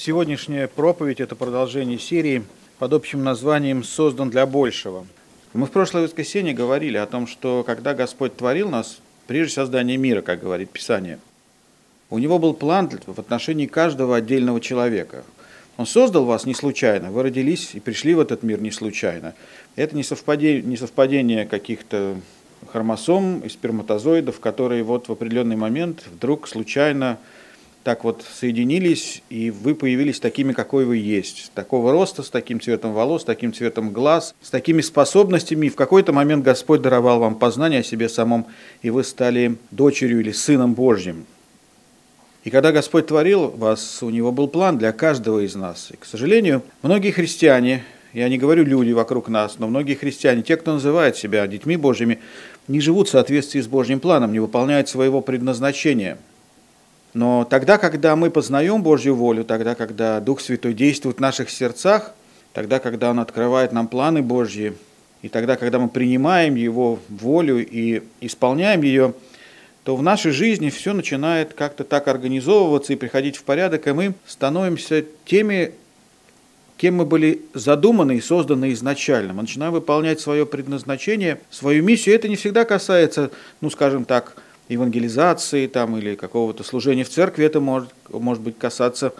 Сегодняшняя проповедь – это продолжение серии под общим названием «Создан для большего». Мы в прошлое воскресенье говорили о том, что когда Господь творил нас, прежде создания мира, как говорит Писание, у Него был план в отношении каждого отдельного человека. Он создал вас не случайно, вы родились и пришли в этот мир не случайно. Это не совпадение, не совпадение каких-то хромосом и сперматозоидов, которые вот в определенный момент вдруг случайно так вот соединились, и вы появились такими, какой вы есть. Такого роста, с таким цветом волос, с таким цветом глаз, с такими способностями. И в какой-то момент Господь даровал вам познание о себе самом, и вы стали дочерью или сыном Божьим. И когда Господь творил вас, у Него был план для каждого из нас. И, к сожалению, многие христиане, я не говорю люди вокруг нас, но многие христиане, те, кто называет себя детьми Божьими, не живут в соответствии с Божьим планом, не выполняют своего предназначения – но тогда, когда мы познаем Божью волю, тогда, когда Дух Святой действует в наших сердцах, тогда, когда Он открывает нам планы Божьи, и тогда, когда мы принимаем Его волю и исполняем ее, то в нашей жизни все начинает как-то так организовываться и приходить в порядок, и мы становимся теми, кем мы были задуманы и созданы изначально. Мы начинаем выполнять свое предназначение, свою миссию. Это не всегда касается, ну, скажем так, евангелизации там, или какого-то служения в церкви, это может, может быть касаться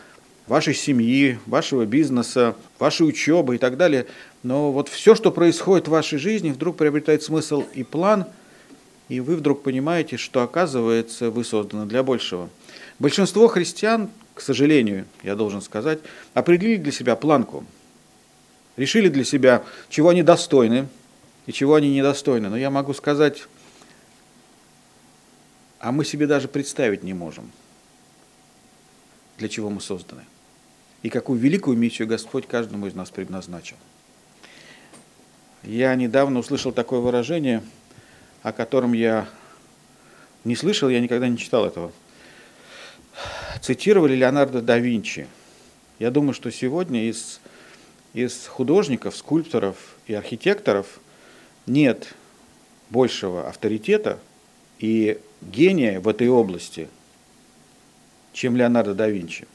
вашей семьи, вашего бизнеса, вашей учебы и так далее. Но вот все, что происходит в вашей жизни, вдруг приобретает смысл и план, и вы вдруг понимаете, что, оказывается, вы созданы для большего. Большинство христиан, к сожалению, я должен сказать, определили для себя планку. Решили для себя, чего они достойны и чего они недостойны. Но я могу сказать а мы себе даже представить не можем, для чего мы созданы. И какую великую миссию Господь каждому из нас предназначил. Я недавно услышал такое выражение, о котором я не слышал, я никогда не читал этого. Цитировали Леонардо да Винчи. Я думаю, что сегодня из, из художников, скульпторов и архитекторов нет большего авторитета и гения в этой области, чем Леонардо да Винчи.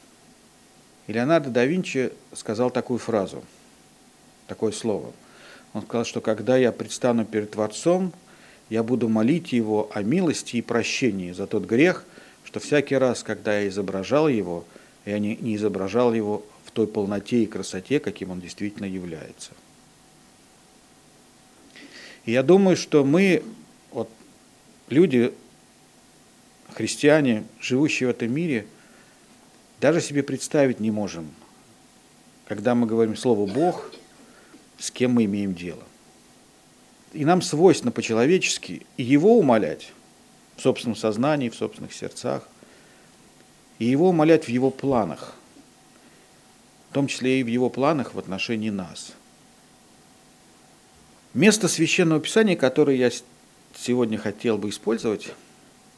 И Леонардо да Винчи сказал такую фразу, такое слово. Он сказал, что когда я предстану перед Творцом, я буду молить Его о милости и прощении за тот грех, что всякий раз, когда я изображал Его, я не, не изображал Его в той полноте и красоте, каким Он действительно является. И я думаю, что мы, вот, люди христиане, живущие в этом мире, даже себе представить не можем, когда мы говорим слово «Бог», с кем мы имеем дело. И нам свойственно по-человечески Его умолять в собственном сознании, в собственных сердцах, и Его умолять в Его планах, в том числе и в Его планах в отношении нас. Место Священного Писания, которое я сегодня хотел бы использовать,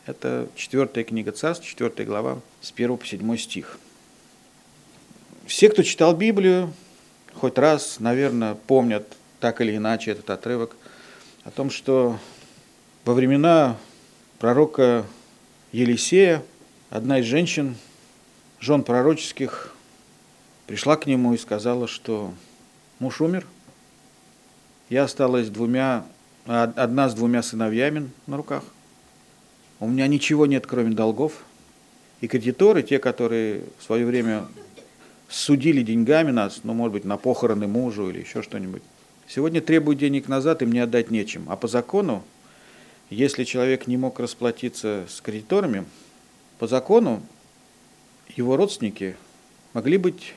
это четвертая книга Царств, четвертая глава, с 1 по 7 стих. Все, кто читал Библию, хоть раз, наверное, помнят так или иначе этот отрывок о том, что во времена пророка Елисея одна из женщин, жен пророческих, пришла к нему и сказала, что муж умер, я осталась двумя, одна с двумя сыновьями на руках, у меня ничего нет, кроме долгов. И кредиторы, те, которые в свое время судили деньгами нас, ну, может быть, на похороны мужу или еще что-нибудь, сегодня требуют денег назад, и мне отдать нечем. А по закону, если человек не мог расплатиться с кредиторами, по закону его родственники могли быть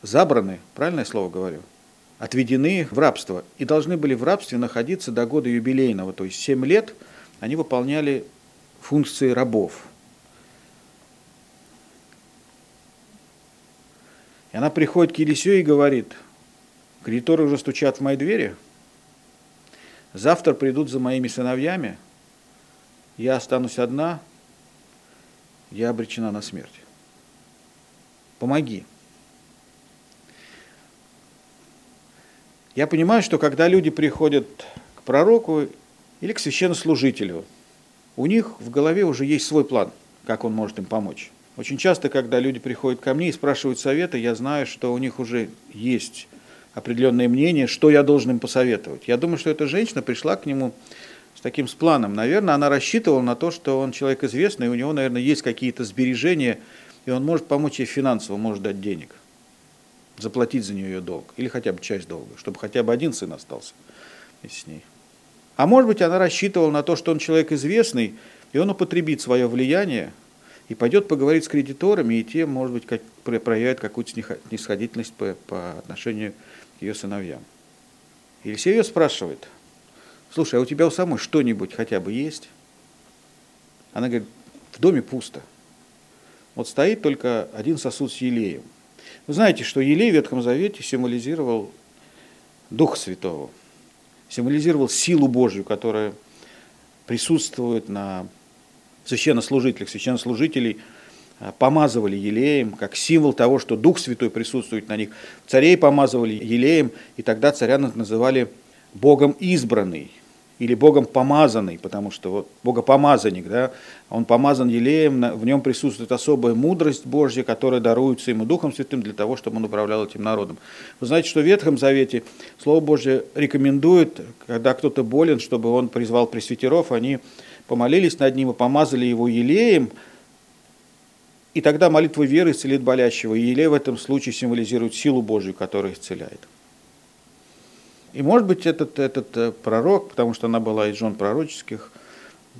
забраны, правильное слово говорю, отведены в рабство и должны были в рабстве находиться до года юбилейного, то есть 7 лет они выполняли функции рабов. И она приходит к Елисею и говорит, кредиторы уже стучат в мои двери, завтра придут за моими сыновьями, я останусь одна, я обречена на смерть. Помоги. Я понимаю, что когда люди приходят к пророку или к священнослужителю, у них в голове уже есть свой план, как он может им помочь. Очень часто, когда люди приходят ко мне и спрашивают совета, я знаю, что у них уже есть определенное мнение, что я должен им посоветовать. Я думаю, что эта женщина пришла к нему с таким с планом. Наверное, она рассчитывала на то, что он человек известный, у него, наверное, есть какие-то сбережения, и он может помочь ей финансово, может дать денег, заплатить за нее ее долг, или хотя бы часть долга, чтобы хотя бы один сын остался с ней. А может быть, она рассчитывала на то, что он человек известный, и он употребит свое влияние и пойдет поговорить с кредиторами, и те, может быть, как, проявят какую-то снисходительность по, по отношению к ее сыновьям. Елисей ее спрашивает, слушай, а у тебя у самой что-нибудь хотя бы есть? Она говорит, в доме пусто. Вот стоит только один сосуд с елеем. Вы знаете, что елей в Ветхом Завете символизировал Дух Святого, символизировал силу Божью, которая присутствует на священнослужителях. Священнослужителей а, помазывали елеем, как символ того, что Дух Святой присутствует на них. Царей помазывали елеем, и тогда царя называли Богом избранный или Богом помазанный, потому что вот Богопомазанник, да, он помазан елеем, в нем присутствует особая мудрость Божья, которая даруется ему Духом Святым для того, чтобы он управлял этим народом. Вы знаете, что в Ветхом Завете Слово Божье рекомендует, когда кто-то болен, чтобы он призвал пресвитеров, они помолились над ним и помазали его елеем, и тогда молитва веры исцелит болящего. И елей в этом случае символизирует силу Божью, которая исцеляет. И может быть этот, этот э, пророк, потому что она была из жен пророческих,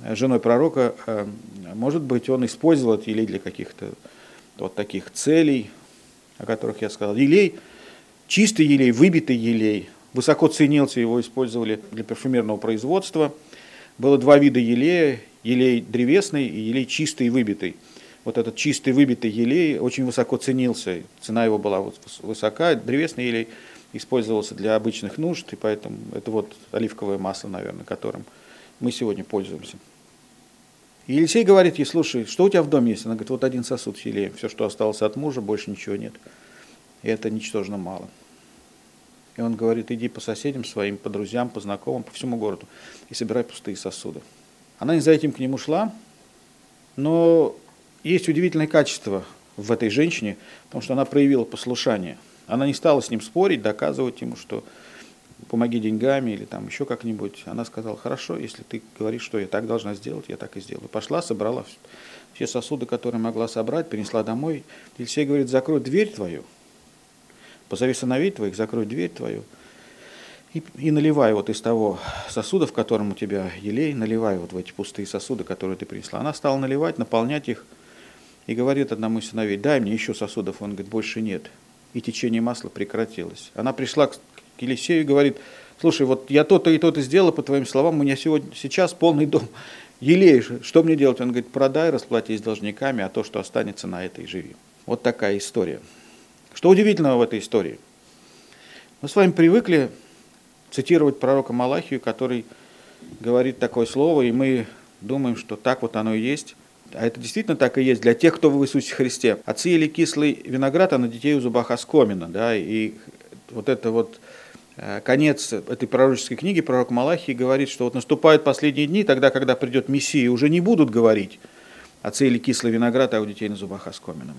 э, женой пророка, э, может быть, он использовал этот елей для каких-то вот таких целей, о которых я сказал. Елей, чистый елей, выбитый елей, высоко ценился, его использовали для парфюмерного производства. Было два вида елея, елей древесный и елей чистый и выбитый. Вот этот чистый выбитый елей очень высоко ценился, цена его была высока, древесный елей – использовался для обычных нужд, и поэтому это вот оливковое масло, наверное, которым мы сегодня пользуемся. И Елисей говорит ей, слушай, что у тебя в доме есть? Она говорит, вот один сосуд с елеем, все, что осталось от мужа, больше ничего нет. И это ничтожно мало. И он говорит, иди по соседям своим, по друзьям, по знакомым, по всему городу и собирай пустые сосуды. Она не за этим к нему шла, но есть удивительное качество в этой женщине, потому что она проявила послушание – она не стала с ним спорить, доказывать ему, что помоги деньгами или там еще как-нибудь. Она сказала, хорошо, если ты говоришь, что я так должна сделать, я так и сделаю. Пошла, собрала все сосуды, которые могла собрать, принесла домой. Елисей говорит, закрой дверь твою, позови сыновей твоих, закрой дверь твою и, и наливай вот из того сосуда, в котором у тебя елей, наливай вот в эти пустые сосуды, которые ты принесла. Она стала наливать, наполнять их и говорит одному из сыновей, дай мне еще сосудов. Он говорит, больше нет и течение масла прекратилось. Она пришла к Елисею и говорит, слушай, вот я то-то и то-то сделала, по твоим словам, у меня сегодня, сейчас полный дом елеешь, что мне делать? Он говорит, продай, расплатись должниками, а то, что останется, на этой живи. Вот такая история. Что удивительного в этой истории? Мы с вами привыкли цитировать пророка Малахию, который говорит такое слово, и мы думаем, что так вот оно и есть а это действительно так и есть, для тех, кто в Иисусе Христе. Отцы ели кислый виноград, а на детей у зубах оскомина. Да, и вот это вот э, конец этой пророческой книги, пророк Малахий говорит, что вот наступают последние дни, тогда, когда придет Мессия, уже не будут говорить отцы ели кислый виноград, а у детей на зубах оскомином.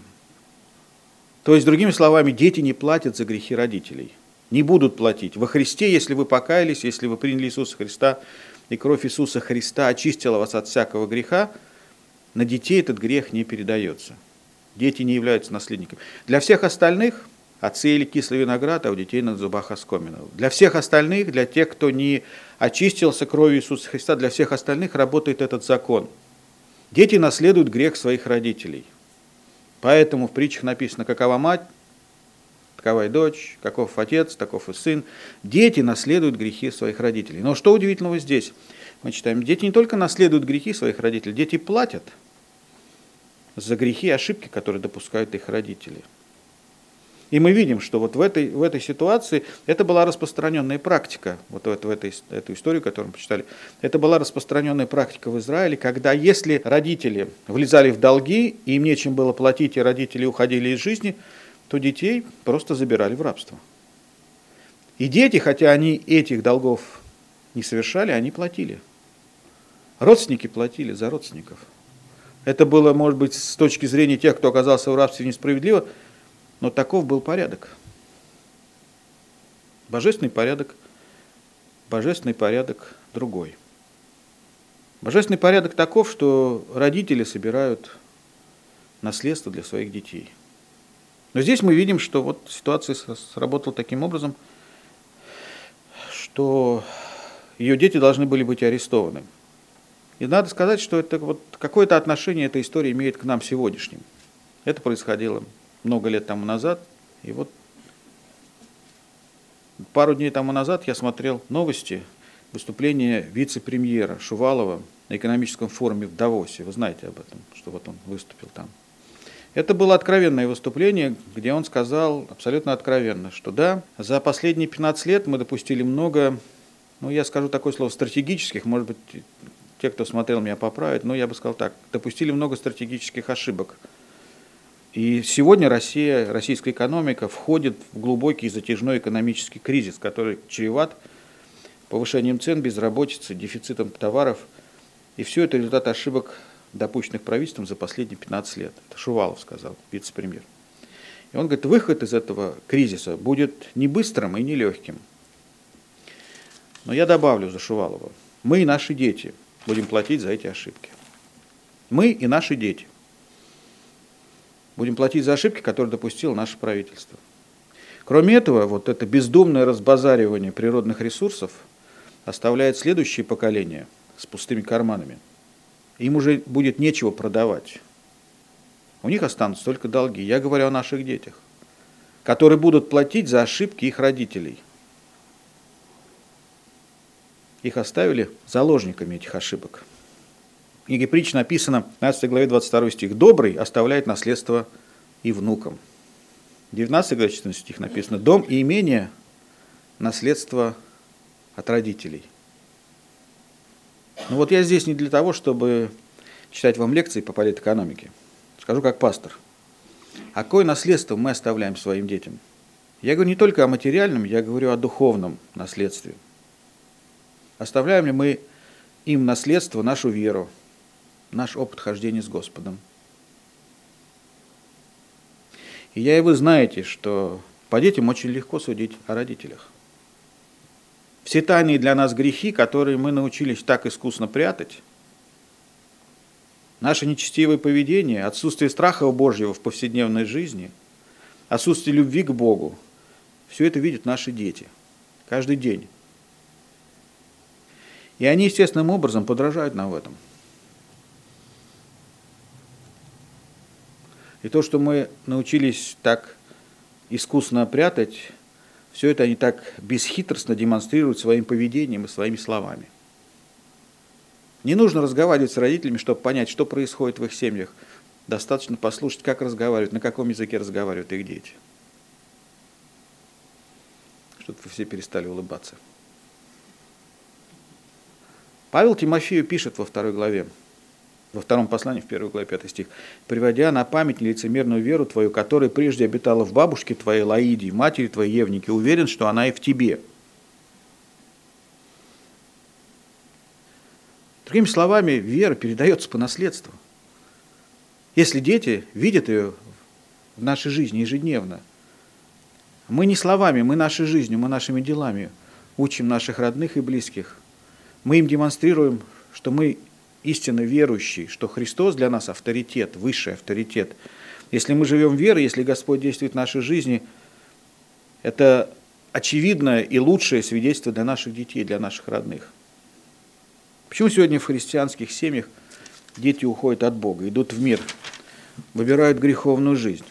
То есть, другими словами, дети не платят за грехи родителей. Не будут платить. Во Христе, если вы покаялись, если вы приняли Иисуса Христа, и кровь Иисуса Христа очистила вас от всякого греха, на детей этот грех не передается. Дети не являются наследниками. Для всех остальных отцы или кислый виноград, а у детей на зубах оскомина. Для всех остальных, для тех, кто не очистился кровью Иисуса Христа, для всех остальных работает этот закон. Дети наследуют грех своих родителей. Поэтому в притчах написано, какова мать, такова и дочь, каков отец, таков и сын. Дети наследуют грехи своих родителей. Но что удивительного здесь? Мы читаем, дети не только наследуют грехи своих родителей, дети платят – за грехи и ошибки, которые допускают их родители. И мы видим, что вот в этой, в этой ситуации это была распространенная практика, вот в, в этой, эту историю, которую мы прочитали, это была распространенная практика в Израиле, когда если родители влезали в долги, и им нечем было платить, и родители уходили из жизни, то детей просто забирали в рабство. И дети, хотя они этих долгов не совершали, они платили. Родственники платили за родственников – Это было, может быть, с точки зрения тех, кто оказался в рабстве несправедливо, но таков был порядок. Божественный порядок, божественный порядок другой. Божественный порядок таков, что родители собирают наследство для своих детей. Но здесь мы видим, что вот ситуация сработала таким образом, что ее дети должны были быть арестованы. И надо сказать, что это вот какое-то отношение эта история имеет к нам сегодняшним. Это происходило много лет тому назад. И вот пару дней тому назад я смотрел новости, выступление вице-премьера Шувалова на экономическом форуме в Давосе. Вы знаете об этом, что вот он выступил там. Это было откровенное выступление, где он сказал абсолютно откровенно, что да, за последние 15 лет мы допустили много, ну я скажу такое слово, стратегических, может быть, те, кто смотрел, меня поправят, но я бы сказал так, допустили много стратегических ошибок. И сегодня Россия, российская экономика входит в глубокий затяжной экономический кризис, который чреват повышением цен, безработицей, дефицитом товаров. И все это результат ошибок, допущенных правительством за последние 15 лет. Это Шувалов сказал, вице-премьер. И он говорит, выход из этого кризиса будет не быстрым и не легким. Но я добавлю за Шувалова. Мы и наши дети – будем платить за эти ошибки. Мы и наши дети будем платить за ошибки, которые допустило наше правительство. Кроме этого, вот это бездумное разбазаривание природных ресурсов оставляет следующее поколение с пустыми карманами. Им уже будет нечего продавать. У них останутся только долги. Я говорю о наших детях, которые будут платить за ошибки их родителей – их оставили заложниками этих ошибок. В книге притч написано, в 15 главе 22 стих, «Добрый оставляет наследство и внукам». В 19 главе 14 стих написано, «Дом и имение – наследство от родителей». Ну вот я здесь не для того, чтобы читать вам лекции по политэкономике. Скажу как пастор. А какое наследство мы оставляем своим детям? Я говорю не только о материальном, я говорю о духовном наследстве – Оставляем ли мы им наследство, нашу веру, наш опыт хождения с Господом? И я и вы знаете, что по детям очень легко судить о родителях. Все тайные для нас грехи, которые мы научились так искусно прятать, наше нечестивое поведение, отсутствие страха Божьего в повседневной жизни, отсутствие любви к Богу, все это видят наши дети каждый день. И они естественным образом подражают нам в этом. И то, что мы научились так искусно прятать, все это они так бесхитростно демонстрируют своим поведением и своими словами. Не нужно разговаривать с родителями, чтобы понять, что происходит в их семьях. Достаточно послушать, как разговаривают, на каком языке разговаривают их дети. Чтобы вы все перестали улыбаться. Павел Тимофею пишет во второй главе, во втором послании, в первой главе, пятый стих, «Приводя на память нелицемерную веру твою, которая прежде обитала в бабушке твоей Лаиде, матери твоей Евнике, уверен, что она и в тебе». Другими словами, вера передается по наследству. Если дети видят ее в нашей жизни ежедневно, мы не словами, мы нашей жизнью, мы нашими делами учим наших родных и близких – мы им демонстрируем, что мы истинно верующие, что Христос для нас авторитет, высший авторитет. Если мы живем верой, если Господь действует в нашей жизни, это очевидное и лучшее свидетельство для наших детей, для наших родных. Почему сегодня в христианских семьях дети уходят от Бога, идут в мир, выбирают греховную жизнь?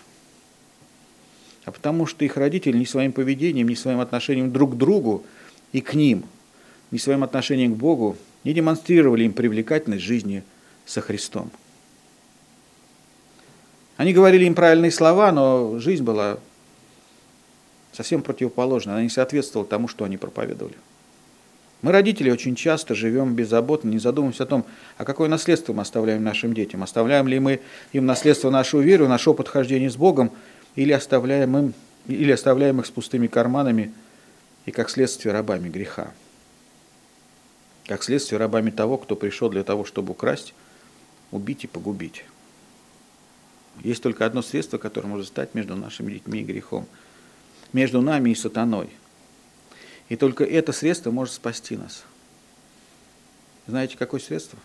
А потому что их родители ни своим поведением, ни своим отношением друг к другу и к ним – ни своим отношением к Богу не демонстрировали им привлекательность жизни со Христом. Они говорили им правильные слова, но жизнь была совсем противоположной, она не соответствовала тому, что они проповедовали. Мы, родители, очень часто живем беззаботно, не задумываемся о том, а какое наследство мы оставляем нашим детям. Оставляем ли мы им наследство нашу веру, наш опыт хождения с Богом, или оставляем, им, или оставляем их с пустыми карманами и, как следствие, рабами греха как следствие рабами того, кто пришел для того, чтобы украсть, убить и погубить. Есть только одно средство, которое может стать между нашими детьми и грехом. Между нами и сатаной. И только это средство может спасти нас. Знаете, какое средство?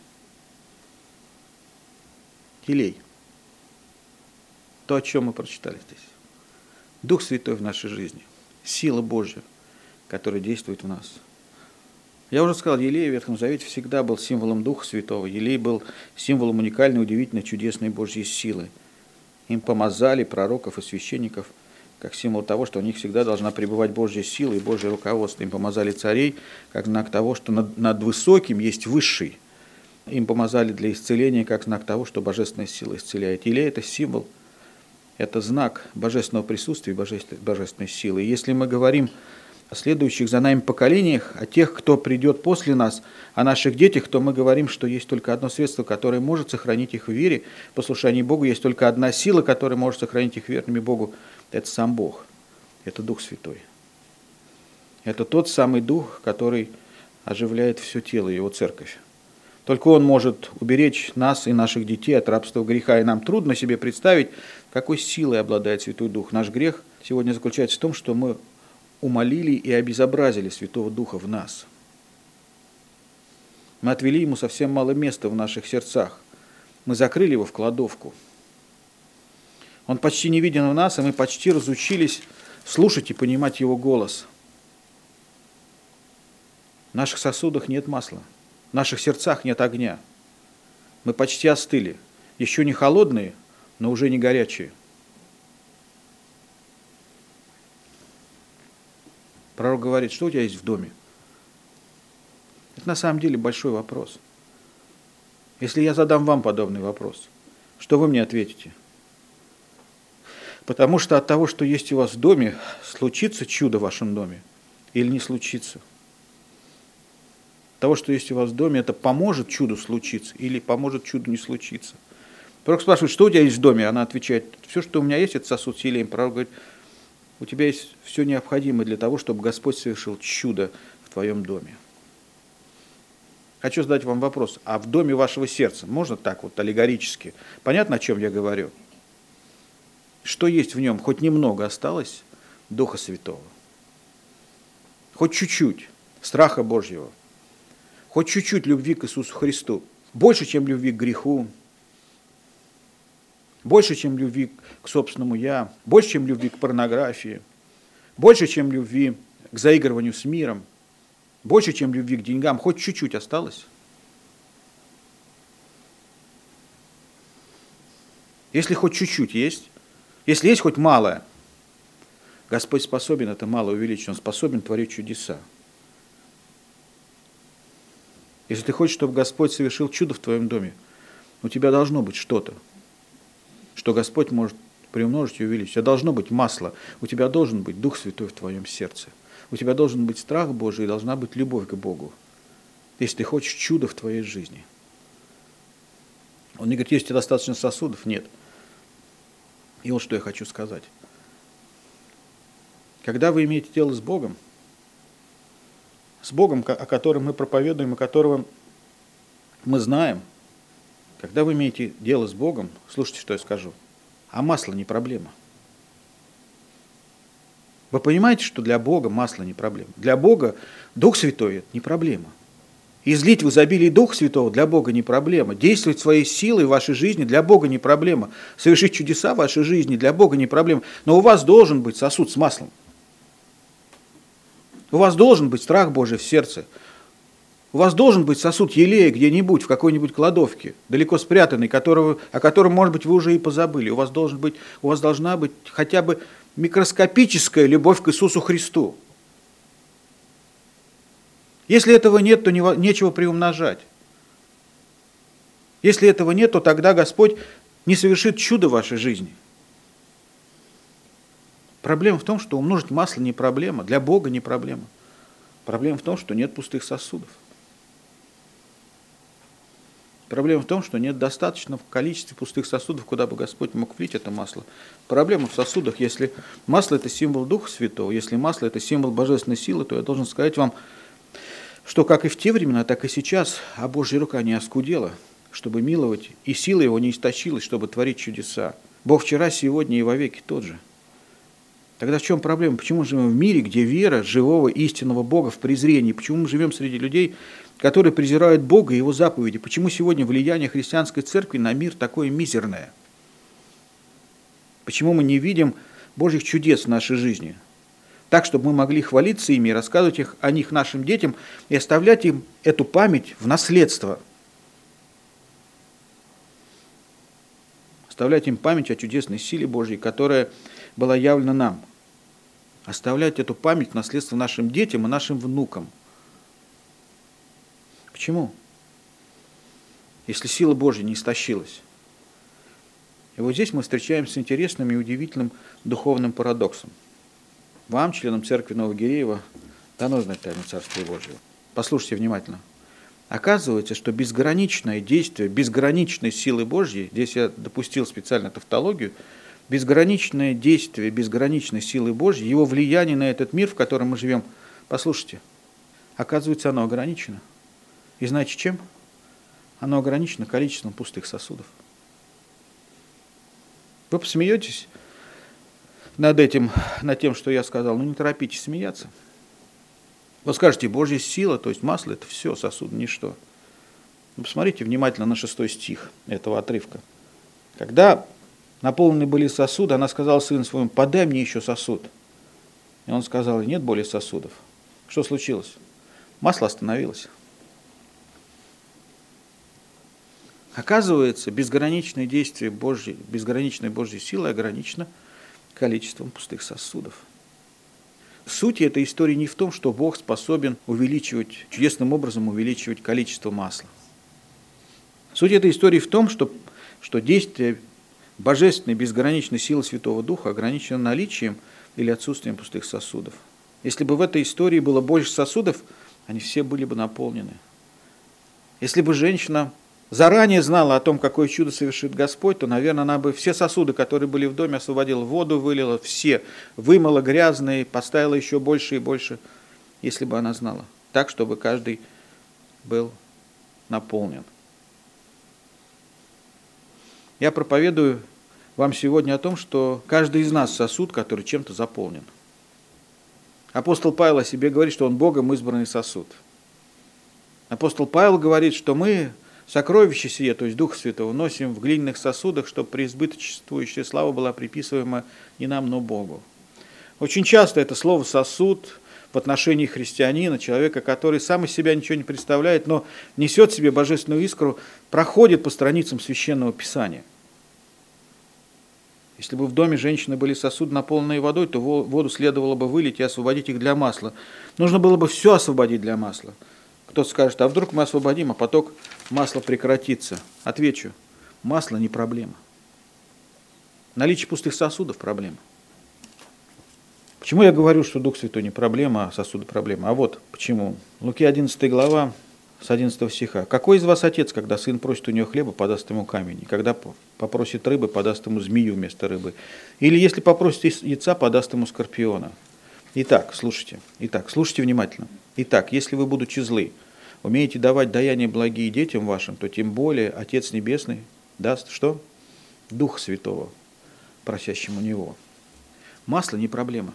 Елей. То, о чем мы прочитали здесь. Дух Святой в нашей жизни. Сила Божья, которая действует в нас – я уже сказал, Елей в Ветхом Завете всегда был символом Духа Святого. Елей был символом уникальной, удивительной, чудесной Божьей силы. Им помазали пророков и священников как символ того, что у них всегда должна пребывать Божья сила и Божье руководство. Им помазали царей как знак того, что над, над высоким есть высший. Им помазали для исцеления как знак того, что божественная сила исцеляет. Елей – это символ, это знак божественного присутствия и божественной силы. И если мы говорим о следующих за нами поколениях, о тех, кто придет после нас, о наших детях, то мы говорим, что есть только одно средство, которое может сохранить их в вере, послушании Богу, есть только одна сила, которая может сохранить их верными Богу, это сам Бог, это Дух Святой. Это тот самый Дух, который оживляет все тело, его церковь. Только Он может уберечь нас и наших детей от рабства греха, и нам трудно себе представить, какой силой обладает Святой Дух. Наш грех сегодня заключается в том, что мы умолили и обезобразили Святого Духа в нас. Мы отвели ему совсем мало места в наших сердцах. Мы закрыли его в кладовку. Он почти не виден в нас, и мы почти разучились слушать и понимать его голос. В наших сосудах нет масла, в наших сердцах нет огня. Мы почти остыли, еще не холодные, но уже не горячие. Пророк говорит, что у тебя есть в доме? Это на самом деле большой вопрос. Если я задам вам подобный вопрос, что вы мне ответите? Потому что от того, что есть у вас в доме, случится чудо в вашем доме или не случится. Того, что есть у вас в доме, это поможет чуду случиться или поможет чуду не случиться. Пророк спрашивает, что у тебя есть в доме? Она отвечает, все, что у меня есть, это сосуд с елеем. Пророк говорит, у тебя есть все необходимое для того, чтобы Господь совершил чудо в твоем доме. Хочу задать вам вопрос. А в доме вашего сердца, можно так вот аллегорически? Понятно, о чем я говорю? Что есть в нем? Хоть немного осталось Духа Святого. Хоть чуть-чуть страха Божьего. Хоть чуть-чуть любви к Иисусу Христу. Больше, чем любви к греху, больше, чем любви к собственному «я», больше, чем любви к порнографии, больше, чем любви к заигрыванию с миром, больше, чем любви к деньгам, хоть чуть-чуть осталось. Если хоть чуть-чуть есть, если есть хоть малое, Господь способен это мало увеличить, Он способен творить чудеса. Если ты хочешь, чтобы Господь совершил чудо в твоем доме, у тебя должно быть что-то – что Господь может приумножить и увеличить. У тебя должно быть масло, у тебя должен быть Дух Святой в твоем сердце. У тебя должен быть страх Божий и должна быть любовь к Богу, если ты хочешь чуда в твоей жизни. Он не говорит, есть у тебя достаточно сосудов? Нет. И вот что я хочу сказать. Когда вы имеете дело с Богом, с Богом, о котором мы проповедуем, о котором мы знаем – когда вы имеете дело с Богом, слушайте, что я скажу, а масло не проблема. Вы понимаете, что для Бога масло не проблема? Для Бога Дух Святой – это не проблема. Излить в изобилии Духа Святого для Бога не проблема. Действовать своей силой в вашей жизни для Бога не проблема. Совершить чудеса в вашей жизни для Бога не проблема. Но у вас должен быть сосуд с маслом. У вас должен быть страх Божий в сердце. У вас должен быть сосуд елея где-нибудь, в какой-нибудь кладовке, далеко спрятанный, которого, о котором, может быть, вы уже и позабыли. У вас, должен быть, у вас должна быть хотя бы микроскопическая любовь к Иисусу Христу. Если этого нет, то нечего приумножать. Если этого нет, то тогда Господь не совершит чудо в вашей жизни. Проблема в том, что умножить масло не проблема, для Бога не проблема. Проблема в том, что нет пустых сосудов. Проблема в том, что нет достаточного количества пустых сосудов, куда бы Господь мог влить это масло. Проблема в сосудах. Если масло – это символ Духа Святого, если масло – это символ божественной силы, то я должен сказать вам, что как и в те времена, так и сейчас, а Божья рука не оскудела. чтобы миловать, и сила его не истощилась, чтобы творить чудеса. Бог вчера, сегодня и вовеки тот же. Тогда в чем проблема? Почему мы живем в мире, где вера живого истинного Бога в презрении? Почему мы живем среди людей, которые презирают Бога и Его заповеди? Почему сегодня влияние христианской церкви на мир такое мизерное? Почему мы не видим Божьих чудес в нашей жизни? Так, чтобы мы могли хвалиться ими, рассказывать их, о них нашим детям и оставлять им эту память в наследство. Оставлять им память о чудесной силе Божьей, которая была явлена нам. Оставлять эту память в наследство нашим детям и нашим внукам. Почему? Если сила Божья не истощилась. И вот здесь мы встречаемся с интересным и удивительным духовным парадоксом. Вам, членам церкви Новогиреева, дано знать тайну Царствия Божьего. Послушайте внимательно. Оказывается, что безграничное действие, безграничной силы Божьей, здесь я допустил специально тавтологию, безграничное действие, безграничной силы Божьей, его влияние на этот мир, в котором мы живем, послушайте, оказывается, оно ограничено. И знаете чем? Оно ограничено количеством пустых сосудов. Вы посмеетесь над этим, над тем, что я сказал, но не торопитесь смеяться. Вы скажете, Божья сила, то есть масло, это все, сосуд, ничто. Ну, посмотрите внимательно на шестой стих этого отрывка. Когда наполнены были сосуды, она сказала сыну своему, подай мне еще сосуд. И он сказал, нет более сосудов. Что случилось? Масло остановилось. Оказывается, безграничное действие Божьей, безграничной Божьей силы ограничено количеством пустых сосудов. Суть этой истории не в том, что Бог способен увеличивать, чудесным образом увеличивать количество масла. Суть этой истории в том, что, что действие божественной безграничной силы Святого Духа ограничено наличием или отсутствием пустых сосудов. Если бы в этой истории было больше сосудов, они все были бы наполнены. Если бы женщина заранее знала о том, какое чудо совершит Господь, то, наверное, она бы все сосуды, которые были в доме, освободила, воду вылила, все, вымыла грязные, поставила еще больше и больше, если бы она знала. Так, чтобы каждый был наполнен. Я проповедую вам сегодня о том, что каждый из нас сосуд, который чем-то заполнен. Апостол Павел о себе говорит, что он Богом избранный сосуд. Апостол Павел говорит, что мы Сокровище сие, то есть Дух Святого, носим в глиняных сосудах, чтобы преизбыточествующая слава была приписываема не нам, но Богу. Очень часто это слово «сосуд» в отношении христианина, человека, который сам из себя ничего не представляет, но несет в себе божественную искру, проходит по страницам Священного Писания. Если бы в доме женщины были сосуды, наполненные водой, то воду следовало бы вылить и освободить их для масла. Нужно было бы все освободить для масла – кто-то скажет, а вдруг мы освободим, а поток масла прекратится. Отвечу, масло не проблема. Наличие пустых сосудов – проблема. Почему я говорю, что Дух Святой не проблема, а сосуды проблема? А вот почему. Луки 11 глава, с 11 стиха. «Какой из вас отец, когда сын просит у него хлеба, подаст ему камень? И когда попросит рыбы, подаст ему змею вместо рыбы? Или если попросит яйца, подаст ему скорпиона?» Итак, слушайте. Итак, слушайте внимательно. Итак, если вы, будучи злы, умеете давать даяние благие детям вашим, то тем более Отец Небесный даст что? Дух Святого, просящему Него. Масло не проблема.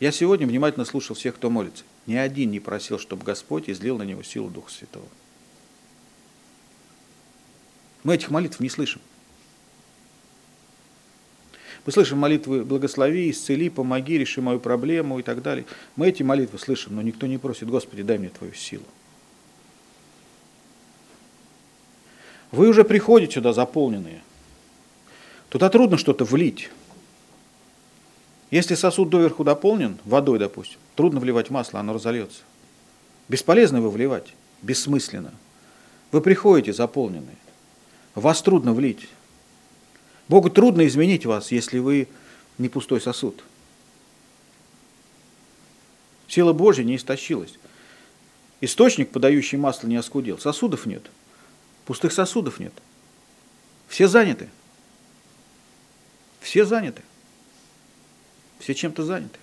Я сегодня внимательно слушал всех, кто молится. Ни один не просил, чтобы Господь излил на него силу Духа Святого. Мы этих молитв не слышим. Мы слышим молитвы «Благослови, исцели, помоги, реши мою проблему» и так далее. Мы эти молитвы слышим, но никто не просит «Господи, дай мне Твою силу». Вы уже приходите сюда заполненные. Туда трудно что-то влить. Если сосуд доверху дополнен, водой, допустим, трудно вливать масло, оно разольется. Бесполезно его вливать, бессмысленно. Вы приходите заполненные. Вас трудно влить. Богу трудно изменить вас, если вы не пустой сосуд. Сила Божья не истощилась. Источник, подающий масло, не оскудел. Сосудов нет. Пустых сосудов нет. Все заняты. Все заняты. Все чем-то заняты.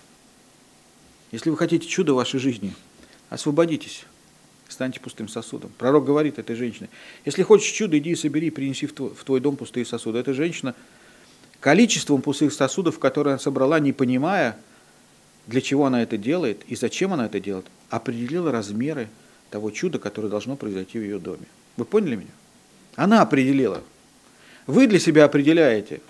Если вы хотите чуда в вашей жизни, освободитесь. Станьте пустым сосудом. Пророк говорит этой женщине, если хочешь чудо, иди и собери, принеси в твой, в твой дом пустые сосуды. Эта женщина количеством пустых сосудов, которые она собрала, не понимая, для чего она это делает и зачем она это делает, определила размеры того чуда, которое должно произойти в ее доме. Вы поняли меня? Она определила. Вы для себя определяете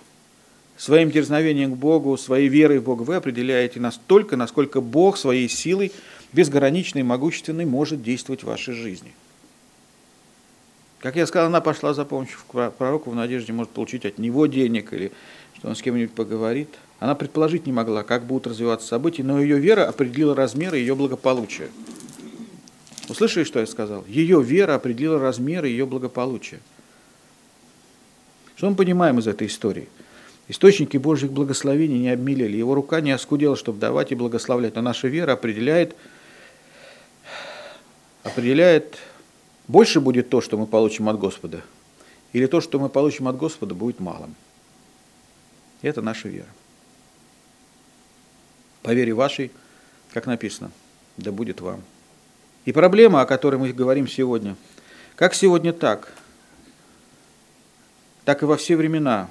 своим дерзновением к Богу, своей верой в Бога. Вы определяете настолько, насколько Бог своей силой, безграничной, могущественной, может действовать в вашей жизни. Как я сказал, она пошла за помощью к пророку в надежде, может получить от него денег или что он с кем-нибудь поговорит. Она предположить не могла, как будут развиваться события, но ее вера определила размеры ее благополучия. Услышали, что я сказал? Ее вера определила размеры ее благополучия. Что мы понимаем из этой истории? Источники Божьих благословений не обмелели, его рука не оскудела, чтобы давать и благословлять, но наша вера определяет, определяет, больше будет то, что мы получим от Господа, или то, что мы получим от Господа, будет малым. И это наша вера. По вере вашей, как написано, да будет вам. И проблема, о которой мы говорим сегодня, как сегодня так, так и во все времена,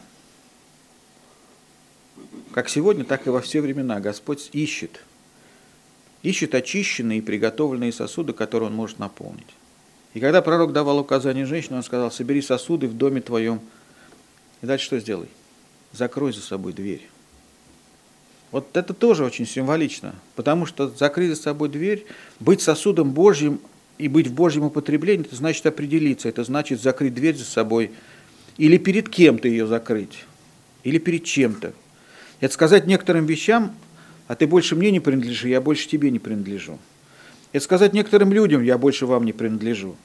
как сегодня, так и во все времена Господь ищет, ищет очищенные и приготовленные сосуды, которые Он может наполнить. И когда пророк давал указание женщине, он сказал, собери сосуды в доме твоем. И дальше что сделай? Закрой за собой дверь. Вот это тоже очень символично, потому что закрыть за собой дверь, быть сосудом Божьим и быть в Божьем употреблении, это значит определиться, это значит закрыть дверь за собой или перед кем-то ее закрыть, или перед чем-то. Это сказать некоторым вещам, а ты больше мне не принадлежишь, я больше тебе не принадлежу. Это сказать некоторым людям, я больше вам не принадлежу.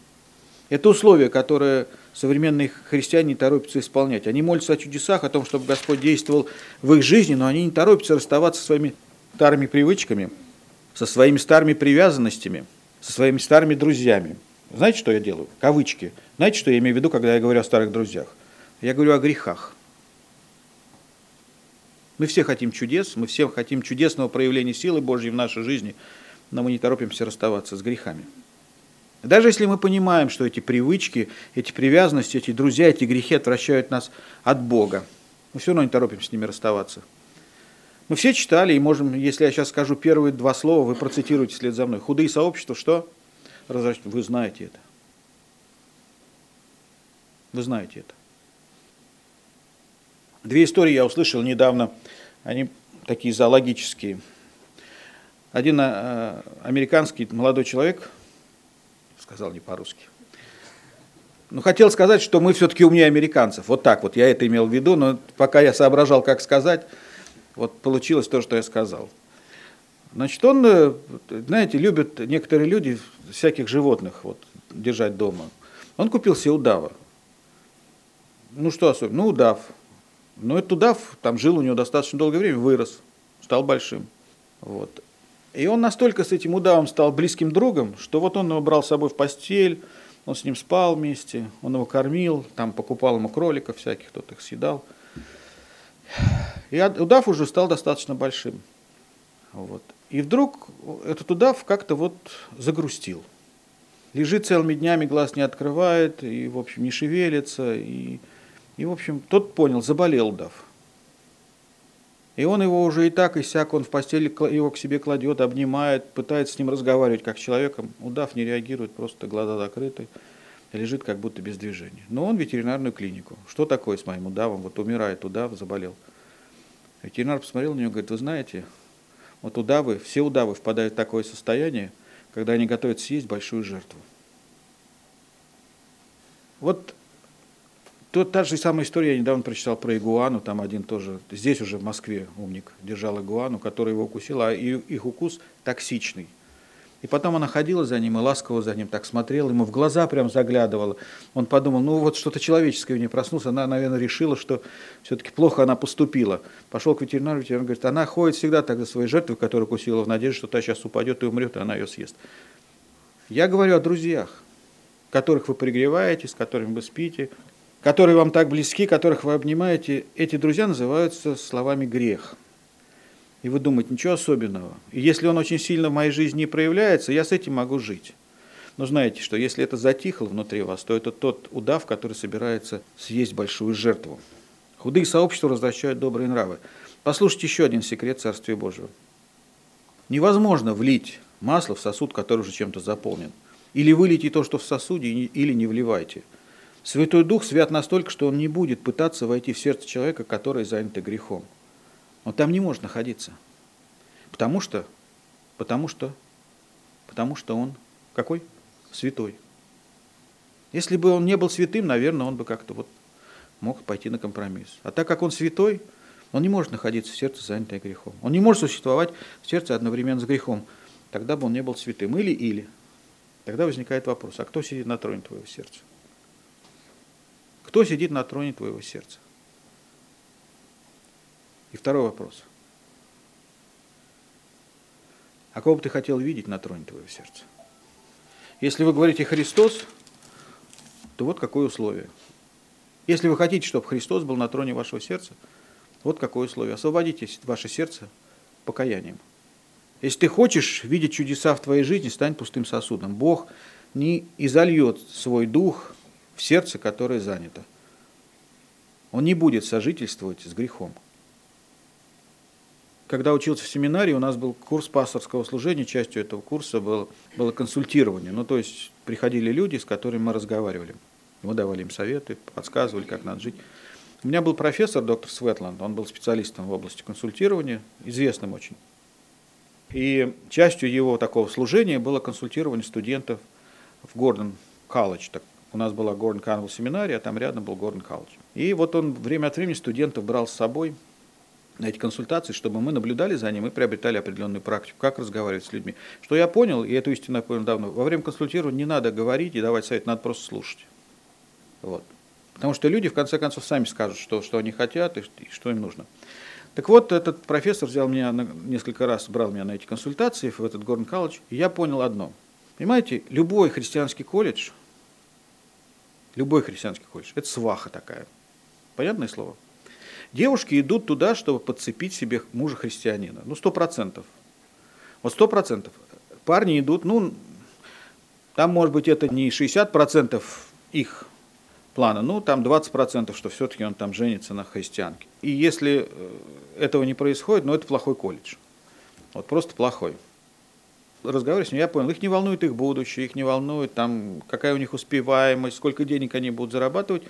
Это условие, которое современные христиане не торопятся исполнять. Они молятся о чудесах, о том, чтобы Господь действовал в их жизни, но они не торопятся расставаться со своими старыми привычками, со своими старыми привязанностями, со своими старыми друзьями. Знаете, что я делаю? Кавычки. Знаете, что я имею в виду, когда я говорю о старых друзьях? Я говорю о грехах. Мы все хотим чудес, мы все хотим чудесного проявления силы Божьей в нашей жизни, но мы не торопимся расставаться с грехами. Даже если мы понимаем, что эти привычки, эти привязанности, эти друзья, эти грехи отвращают нас от Бога, мы все равно не торопимся с ними расставаться. Мы все читали, и можем, если я сейчас скажу первые два слова, вы процитируете след за мной. Худые сообщества, что? Вы знаете это. Вы знаете это. Две истории я услышал недавно, они такие зоологические. Один э, американский молодой человек сказал не по-русски. Ну, хотел сказать, что мы все-таки умнее американцев. Вот так вот, я это имел в виду, но пока я соображал, как сказать, вот получилось то, что я сказал. Значит, он, э, знаете, любит некоторые люди всяких животных вот, держать дома. Он купил себе удава. Ну, что особенно? Ну, удав. Но этот удав там жил у него достаточно долгое время, вырос, стал большим. Вот. И он настолько с этим удавом стал близким другом, что вот он его брал с собой в постель, он с ним спал вместе, он его кормил, там покупал ему кроликов всяких, тот их съедал. И удав уже стал достаточно большим. Вот. И вдруг этот удав как-то вот загрустил. Лежит целыми днями, глаз не открывает, и, в общем, не шевелится. И, и в общем, тот понял, заболел удав. И он его уже и так, и сяк, он в постели его к себе кладет, обнимает, пытается с ним разговаривать как с человеком. Удав не реагирует, просто глаза закрыты, лежит как будто без движения. Но он в ветеринарную клинику. Что такое с моим удавом? Вот умирает удав, заболел. Ветеринар посмотрел на него говорит, вы знаете, вот удавы, все удавы впадают в такое состояние, когда они готовят съесть большую жертву. Вот то, та же самая история, я недавно прочитал про игуану, там один тоже, здесь уже в Москве умник держал игуану, которая его укусила, а их укус токсичный. И потом она ходила за ним и ласково за ним так смотрела, ему в глаза прям заглядывала. Он подумал, ну вот что-то человеческое в ней проснулся, она, наверное, решила, что все-таки плохо она поступила. Пошел к ветеринару, ветеринар говорит, она ходит всегда так за своей жертвой, которую кусила, в надежде, что та сейчас упадет и умрет, и она ее съест. Я говорю о друзьях, которых вы пригреваете, с которыми вы спите, которые вам так близки, которых вы обнимаете, эти друзья называются словами грех. И вы думаете, ничего особенного. И если он очень сильно в моей жизни не проявляется, я с этим могу жить. Но знаете, что если это затихло внутри вас, то это тот удав, который собирается съесть большую жертву. Худые сообщества возвращают добрые нравы. Послушайте еще один секрет Царствия Божьего. Невозможно влить масло в сосуд, который уже чем-то заполнен. Или вылейте то, что в сосуде, или не вливайте. Святой Дух свят настолько, что он не будет пытаться войти в сердце человека, который занят грехом. Он там не может находиться. Потому что, потому что, потому что он какой? Святой. Если бы он не был святым, наверное, он бы как-то вот мог пойти на компромисс. А так как он святой, он не может находиться в сердце, занятое грехом. Он не может существовать в сердце одновременно с грехом. Тогда бы он не был святым. Или-или. Тогда возникает вопрос, а кто сидит на троне твоего сердца? Кто сидит на троне твоего сердца? И второй вопрос. А кого бы ты хотел видеть на троне твоего сердца? Если вы говорите Христос, то вот какое условие. Если вы хотите, чтобы Христос был на троне вашего сердца, вот какое условие. Освободите ваше сердце покаянием. Если ты хочешь видеть чудеса в твоей жизни, стань пустым сосудом. Бог не изольет свой дух в сердце, которое занято. Он не будет сожительствовать с грехом. Когда учился в семинарии, у нас был курс пасторского служения, частью этого курса было, было консультирование. Ну, то есть приходили люди, с которыми мы разговаривали. Мы давали им советы, подсказывали, как надо жить. У меня был профессор, доктор Светланд, он был специалистом в области консультирования, известным очень. И частью его такого служения было консультирование студентов в Гордон колледж. У нас была Гордон Канвелл семинария, а там рядом был Гордон колледж. И вот он время от времени студентов брал с собой на эти консультации, чтобы мы наблюдали за ним и приобретали определенную практику, как разговаривать с людьми. Что я понял, и эту истину я понял давно, во время консультирования не надо говорить и давать совет, надо просто слушать. Вот. Потому что люди, в конце концов, сами скажут, что, что они хотят и, и что им нужно. Так вот, этот профессор взял меня на, несколько раз, брал меня на эти консультации в этот Горн колледж, и я понял одно. Понимаете, любой христианский колледж, любой христианский колледж, это сваха такая. Понятное слово? Девушки идут туда, чтобы подцепить себе мужа христианина. Ну, сто процентов. Вот сто процентов. Парни идут, ну, там, может быть, это не 60 процентов их плана, ну, там 20%, что все-таки он там женится на христианке. И если э, этого не происходит, ну, это плохой колледж. Вот просто плохой. Разговаривая с ним, я понял, их не волнует их будущее, их не волнует, там, какая у них успеваемость, сколько денег они будут зарабатывать.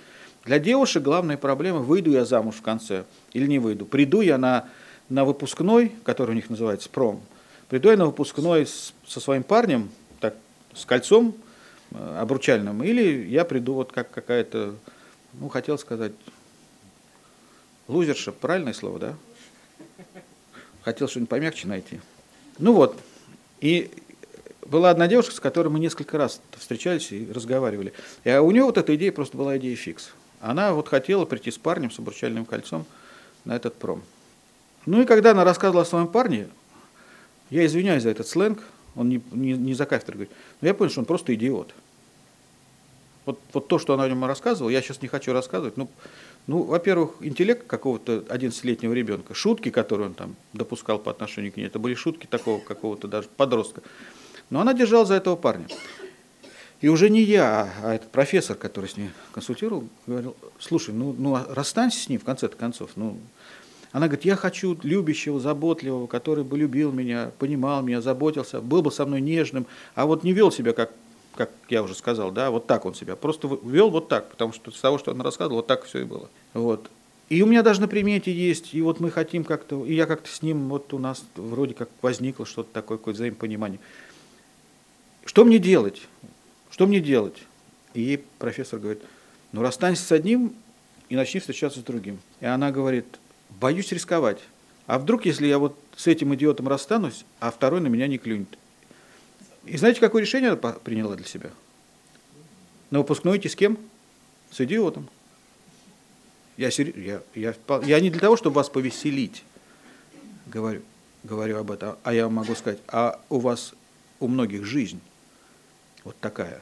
Для девушек главная проблема, выйду я замуж в конце или не выйду. Приду я на, на выпускной, который у них называется пром, приду я на выпускной с, со своим парнем, так, с кольцом, Э, обручальном, или я приду вот как какая-то, ну, хотел сказать, лузерша, правильное слово, да? Хотел что-нибудь помягче найти. Ну вот, и была одна девушка, с которой мы несколько раз встречались и разговаривали. И у нее вот эта идея просто была идея фикс. Она вот хотела прийти с парнем, с обручальным кольцом на этот пром. Ну и когда она рассказывала о своем парне, я извиняюсь за этот сленг, он не, не, не за кафедрой говорит. Но я понял, что он просто идиот. Вот, вот то, что она о нем рассказывала, я сейчас не хочу рассказывать. Ну, ну во-первых, интеллект какого-то 11-летнего ребенка, шутки, которые он там допускал по отношению к ней, это были шутки такого какого-то даже подростка. Но она держала за этого парня. И уже не я, а этот профессор, который с ней консультировал, говорил, слушай, ну, ну расстанься с ним в конце концов. Ну, она говорит, я хочу любящего, заботливого, который бы любил меня, понимал меня, заботился, был бы со мной нежным, а вот не вел себя, как, как я уже сказал, да, вот так он себя, просто вел вот так, потому что с того, что он рассказывал, вот так все и было. Вот. И у меня даже на примете есть, и вот мы хотим как-то, и я как-то с ним, вот у нас вроде как возникло что-то такое, какое-то взаимопонимание. Что мне делать? Что мне делать? И профессор говорит, ну расстанься с одним и начни встречаться с другим. И она говорит, боюсь рисковать. А вдруг, если я вот с этим идиотом расстанусь, а второй на меня не клюнет? И знаете, какое решение она приняла для себя? На выпускной идти с кем? С идиотом. Я, я, я, я не для того, чтобы вас повеселить, говорю, говорю об этом, а я могу сказать, а у вас, у многих жизнь вот такая.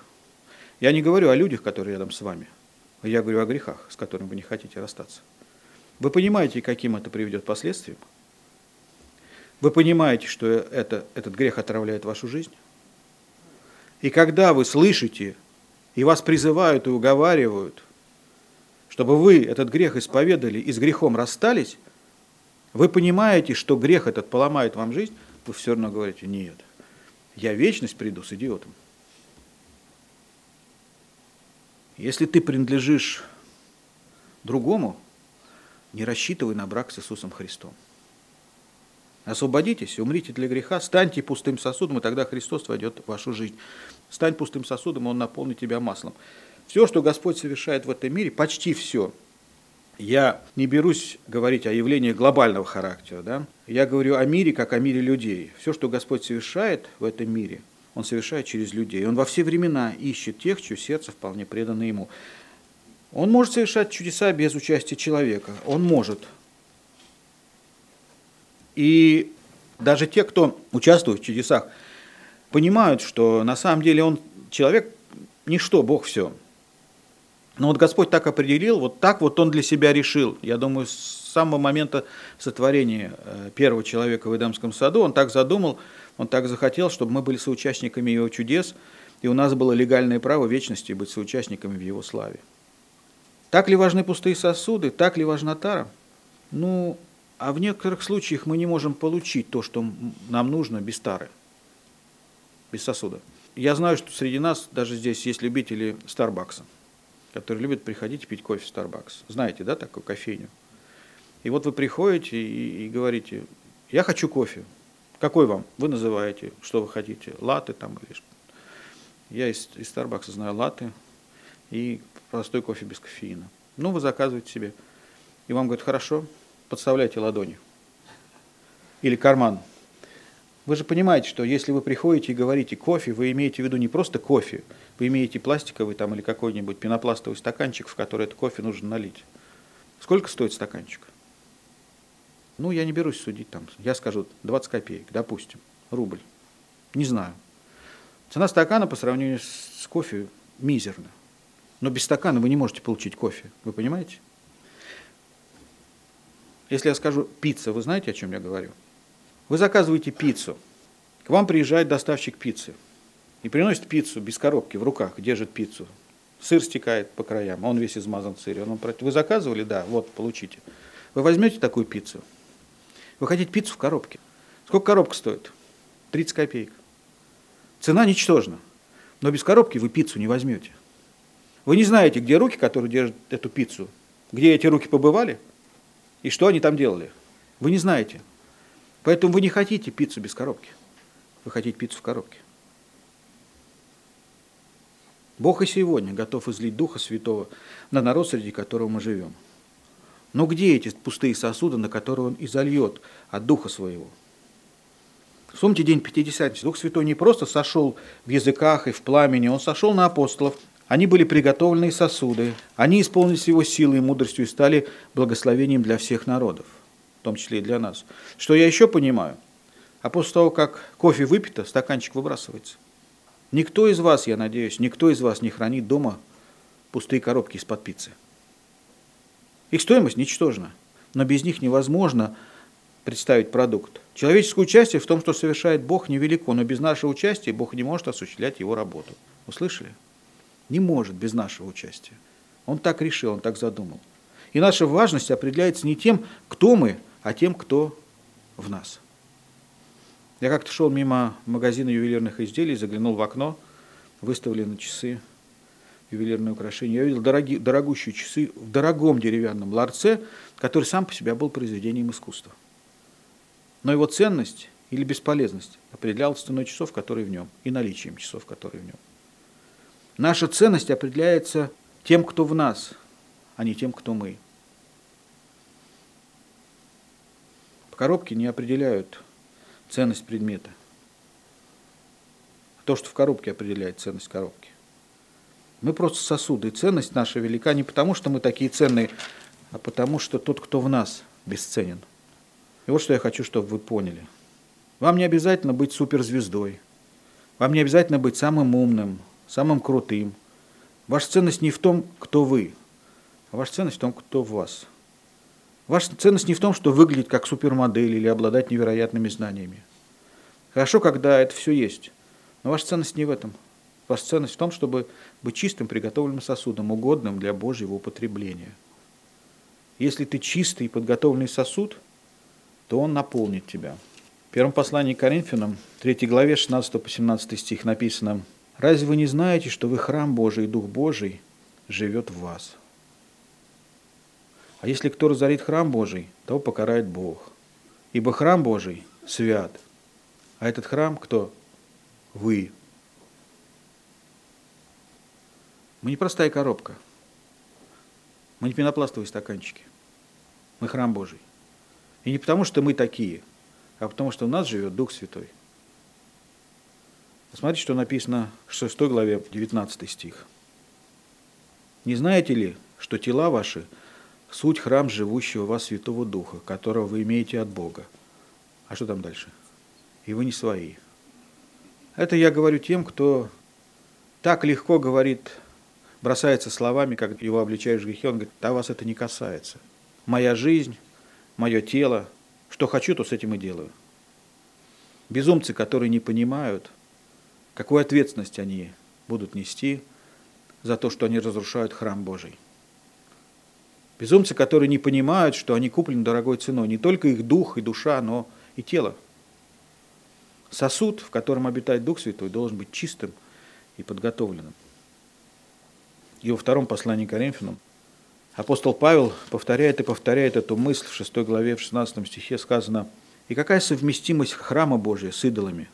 Я не говорю о людях, которые рядом с вами, я говорю о грехах, с которыми вы не хотите расстаться. Вы понимаете, каким это приведет последствиям? Вы понимаете, что это, этот грех отравляет вашу жизнь? И когда вы слышите, и вас призывают и уговаривают, чтобы вы этот грех исповедали и с грехом расстались, вы понимаете, что грех этот поломает вам жизнь, вы все равно говорите, нет, я вечность приду с идиотом. Если ты принадлежишь другому, не рассчитывай на брак с Иисусом Христом. Освободитесь, умрите для греха, станьте пустым сосудом, и тогда Христос войдет в вашу жизнь. Стань пустым сосудом, и Он наполнит тебя маслом. Все, что Господь совершает в этом мире, почти все. Я не берусь говорить о явлениях глобального характера. Да? Я говорю о мире, как о мире людей. Все, что Господь совершает в этом мире, Он совершает через людей. Он во все времена ищет тех, чье сердце вполне предано Ему. Он может совершать чудеса без участия человека. Он может. И даже те, кто участвует в чудесах, понимают, что на самом деле он человек ничто, Бог все. Но вот Господь так определил, вот так вот Он для себя решил. Я думаю, с самого момента сотворения э, первого человека в Эдемском саду Он так задумал, Он так захотел, чтобы мы были соучастниками Его чудес, и у нас было легальное право вечности быть соучастниками в Его славе. Так ли важны пустые сосуды, так ли важна тара? Ну, а в некоторых случаях мы не можем получить то, что нам нужно без тары, без сосуда. Я знаю, что среди нас даже здесь есть любители Старбакса которые любят приходить и пить кофе в Starbucks. Знаете, да, такую кофейню? И вот вы приходите и, и говорите, я хочу кофе. Какой вам? Вы называете, что вы хотите, латы там или что. Я из, из Starbucks знаю латы и простой кофе без кофеина. Ну, вы заказываете себе. И вам говорят, хорошо, подставляйте ладони. Или карман. Вы же понимаете, что если вы приходите и говорите кофе, вы имеете в виду не просто кофе, вы имеете пластиковый там или какой-нибудь пенопластовый стаканчик, в который этот кофе нужно налить. Сколько стоит стаканчик? Ну, я не берусь судить там. Я скажу 20 копеек, допустим, рубль. Не знаю. Цена стакана по сравнению с кофе мизерна. Но без стакана вы не можете получить кофе. Вы понимаете? Если я скажу пицца, вы знаете, о чем я говорю? Вы заказываете пиццу. К вам приезжает доставщик пиццы и приносит пиццу без коробки в руках, держит пиццу. Сыр стекает по краям, а он весь измазан сыре. Он, вы заказывали? Да, вот, получите. Вы возьмете такую пиццу? Вы хотите пиццу в коробке? Сколько коробка стоит? 30 копеек. Цена ничтожна. Но без коробки вы пиццу не возьмете. Вы не знаете, где руки, которые держат эту пиццу, где эти руки побывали и что они там делали. Вы не знаете. Поэтому вы не хотите пиццу без коробки. Вы хотите пиццу в коробке. Бог и сегодня готов излить Духа Святого на народ, среди которого мы живем. Но где эти пустые сосуды, на которые Он изольет от Духа Своего? Вспомните день Пятидесятницы. Дух Святой не просто сошел в языках и в пламени, Он сошел на апостолов. Они были приготовленные сосуды. Они исполнились Его силой и мудростью и стали благословением для всех народов, в том числе и для нас. Что я еще понимаю? А после того, как кофе выпито, стаканчик выбрасывается. Никто из вас, я надеюсь, никто из вас не хранит дома пустые коробки из-под пиццы. Их стоимость ничтожна, но без них невозможно представить продукт. Человеческое участие в том, что совершает Бог, невелико, но без нашего участия Бог не может осуществлять его работу. Услышали? Не может без нашего участия. Он так решил, он так задумал. И наша важность определяется не тем, кто мы, а тем, кто в нас. Я как-то шел мимо магазина ювелирных изделий, заглянул в окно, выставлены часы, ювелирные украшения. Я видел дороги, дорогущие часы в дорогом деревянном ларце, который сам по себе был произведением искусства. Но его ценность или бесполезность определялась ценой часов, которые в нем, и наличием часов, которые в нем. Наша ценность определяется тем, кто в нас, а не тем, кто мы. По коробке не определяют ценность предмета. То, что в коробке определяет ценность коробки. Мы просто сосуды. И ценность наша велика не потому, что мы такие ценные, а потому, что тот, кто в нас, бесценен. И вот что я хочу, чтобы вы поняли. Вам не обязательно быть суперзвездой. Вам не обязательно быть самым умным, самым крутым. Ваша ценность не в том, кто вы, а ваша ценность в том, кто в вас – Ваша ценность не в том, что выглядеть как супермодель или обладать невероятными знаниями. Хорошо, когда это все есть, но ваша ценность не в этом. Ваша ценность в том, чтобы быть чистым, приготовленным сосудом, угодным для Божьего употребления. Если ты чистый и подготовленный сосуд, то он наполнит тебя. В первом послании к Коринфянам, 3 главе 16 по 17 стих написано, «Разве вы не знаете, что вы храм Божий и Дух Божий живет в вас?» А если кто разорит храм Божий, того покарает Бог. Ибо храм Божий свят. А этот храм кто? Вы. Мы не простая коробка. Мы не пенопластовые стаканчики. Мы храм Божий. И не потому, что мы такие, а потому, что у нас живет Дух Святой. Посмотрите, что написано в 6 главе, 19 стих. «Не знаете ли, что тела ваши – суть храм живущего в вас Святого Духа, которого вы имеете от Бога?» А что там дальше? «И вы не свои». Это я говорю тем, кто так легко говорит бросается словами, как его обличаешь в грехе, он говорит, да вас это не касается. Моя жизнь, мое тело, что хочу, то с этим и делаю. Безумцы, которые не понимают, какую ответственность они будут нести за то, что они разрушают храм Божий. Безумцы, которые не понимают, что они куплены дорогой ценой, не только их дух и душа, но и тело. Сосуд, в котором обитает Дух Святой, должен быть чистым и подготовленным. И во втором послании к Коринфянам апостол Павел повторяет и повторяет эту мысль в 6 главе, в 16 стихе сказано, «И какая совместимость храма Божия с идолами?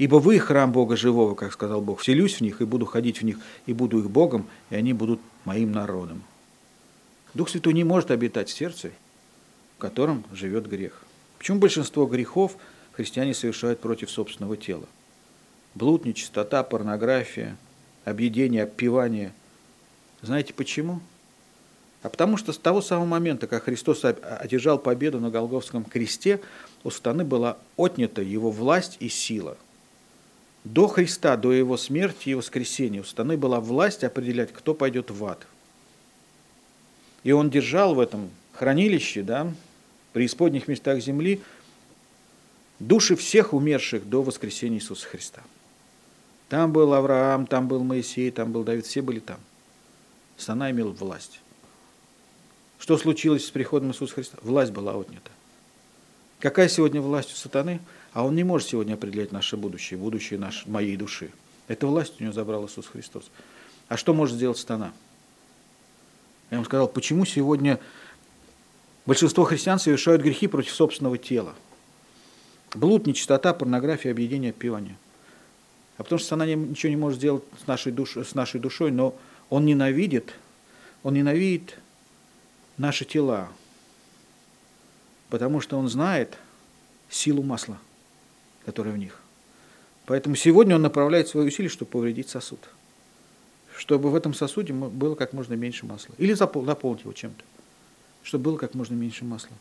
Ибо вы храм Бога живого, как сказал Бог, вселюсь в них и буду ходить в них, и буду их Богом, и они будут моим народом». Дух Святой не может обитать в сердце, в котором живет грех. Почему большинство грехов христиане совершают против собственного тела? Блуд, нечистота, порнография – объедение, обпивание. Знаете почему? А потому что с того самого момента, как Христос одержал победу на Голговском кресте, у сатаны была отнята его власть и сила. До Христа, до его смерти и воскресения у сатаны была власть определять, кто пойдет в ад. И он держал в этом хранилище, да, при исподних местах земли, души всех умерших до воскресения Иисуса Христа. Там был Авраам, там был Моисей, там был Давид, все были там. Сатана имел власть. Что случилось с приходом Иисуса Христа? Власть была отнята. Какая сегодня власть у сатаны? А он не может сегодня определять наше будущее, будущее наш, моей души. Эту власть у него забрал Иисус Христос. А что может сделать сатана? Я вам сказал, почему сегодня большинство христиан совершают грехи против собственного тела. Блуд, нечистота, порнография, объедение, отпевание – а потому что она ничего не может сделать с нашей, душ, с нашей душой, но он ненавидит, он ненавидит наши тела, потому что он знает силу масла, которая в них. Поэтому сегодня он направляет свои усилия, чтобы повредить сосуд. Чтобы в этом сосуде было как можно меньше масла. Или наполнить его чем-то. Чтобы было как можно меньше масла.